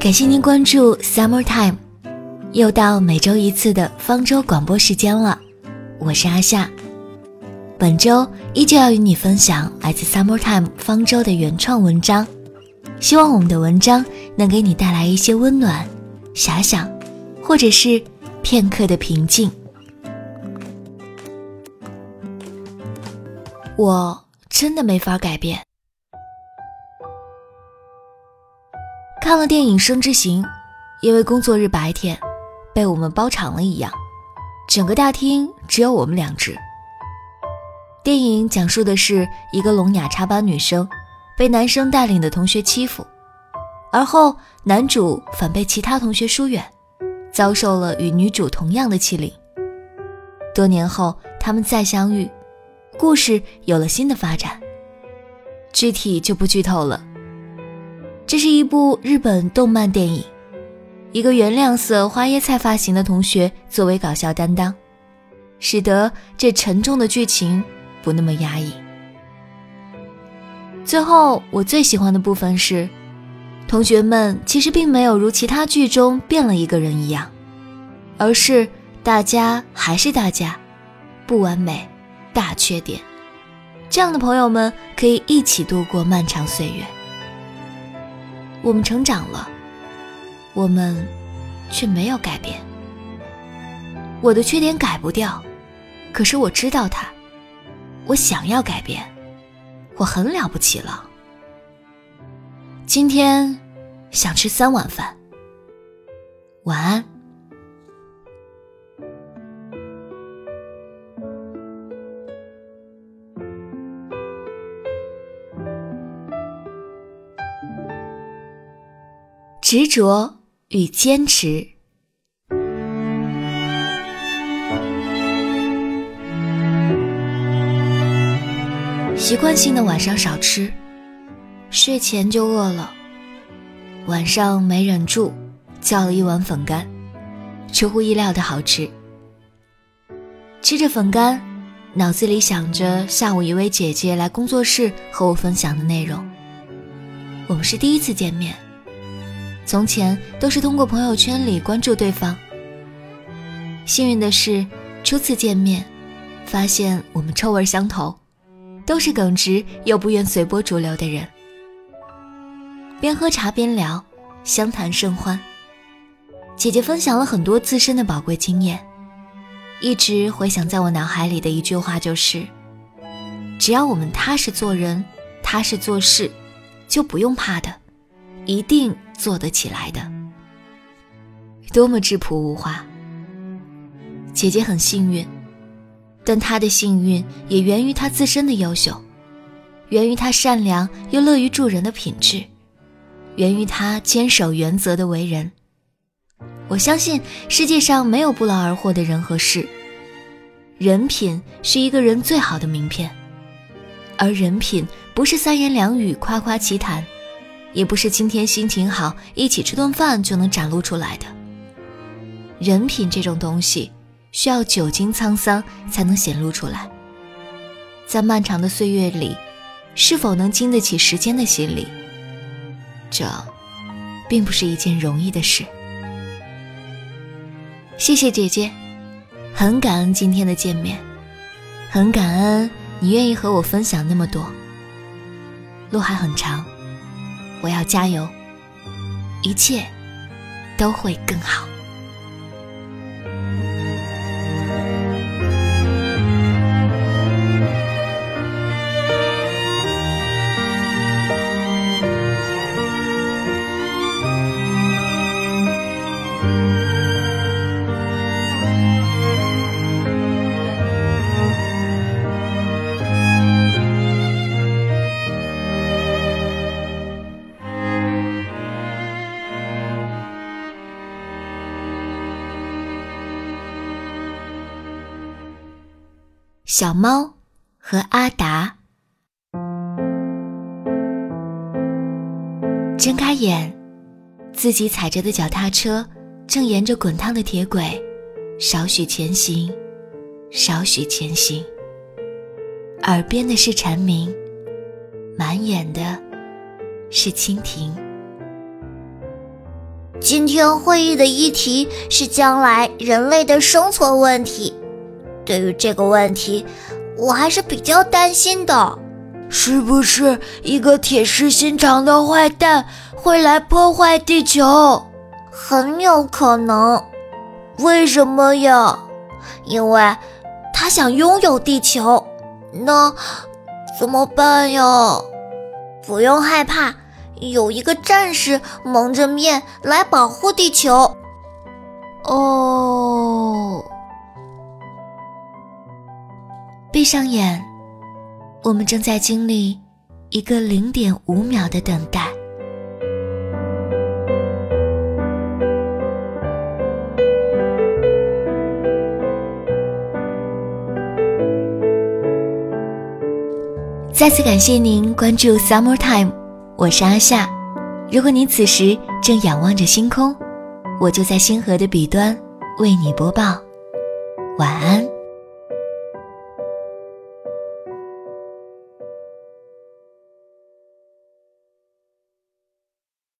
感谢您关注 Summer Time，又到每周一次的方舟广播时间了。我是阿夏，本周依旧要与你分享来自 Summer Time 方舟的原创文章，希望我们的文章能给你带来一些温暖、遐想，或者是片刻的平静。我真的没法改变。看了电影《生之行》，因为工作日白天被我们包场了一样，整个大厅只有我们两只。电影讲述的是一个聋哑插班女生被男生带领的同学欺负，而后男主反被其他同学疏远，遭受了与女主同样的欺凌。多年后，他们再相遇，故事有了新的发展，具体就不剧透了。这是一部日本动漫电影，一个原谅色花椰菜发型的同学作为搞笑担当，使得这沉重的剧情不那么压抑。最后，我最喜欢的部分是，同学们其实并没有如其他剧中变了一个人一样，而是大家还是大家，不完美，大缺点，这样的朋友们可以一起度过漫长岁月。我们成长了，我们却没有改变。我的缺点改不掉，可是我知道它。我想要改变，我很了不起了。今天想吃三碗饭。晚安。执着与坚持。习惯性的晚上少吃，睡前就饿了。晚上没忍住，叫了一碗粉干，出乎意料的好吃。吃着粉干，脑子里想着下午一位姐姐来工作室和我分享的内容。我们是第一次见面。从前都是通过朋友圈里关注对方。幸运的是，初次见面，发现我们臭味相投，都是耿直又不愿随波逐流的人。边喝茶边聊，相谈甚欢。姐姐分享了很多自身的宝贵经验，一直回想在我脑海里的一句话就是：只要我们踏实做人，踏实做事，就不用怕的，一定。做得起来的，多么质朴无华。姐姐很幸运，但她的幸运也源于她自身的优秀，源于她善良又乐于助人的品质，源于她坚守原则的为人。我相信世界上没有不劳而获的人和事。人品是一个人最好的名片，而人品不是三言两语夸夸其谈。也不是今天心情好，一起吃顿饭就能展露出来的。人品这种东西，需要久经沧桑才能显露出来。在漫长的岁月里，是否能经得起时间的洗礼，这，并不是一件容易的事。谢谢姐姐，很感恩今天的见面，很感恩你愿意和我分享那么多。路还很长。我要加油，一切都会更好。小猫和阿达睁开眼，自己踩着的脚踏车正沿着滚烫的铁轨少许前行，少许前行。耳边的是蝉鸣，满眼的是蜻蜓。今天会议的议题是将来人类的生存问题。对于这个问题，我还是比较担心的。是不是一个铁石心肠的坏蛋会来破坏地球？很有可能。为什么呀？因为他想拥有地球。那怎么办呀？不用害怕，有一个战士蒙着面来保护地球。哦，闭上眼，我们正在经历一个零点五秒的等待。再次感谢您关注 Summer Time，我是阿夏。如果你此时正仰望着星空，我就在星河的彼端为你播报。晚安。